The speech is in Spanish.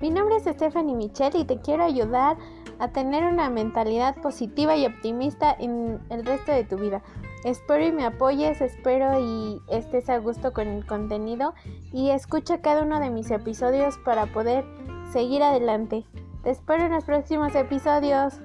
Mi nombre es Stephanie Michelle y te quiero ayudar a tener una mentalidad positiva y optimista en el resto de tu vida. Espero y me apoyes, espero y estés a gusto con el contenido y escucha cada uno de mis episodios para poder seguir adelante. Te espero en los próximos episodios.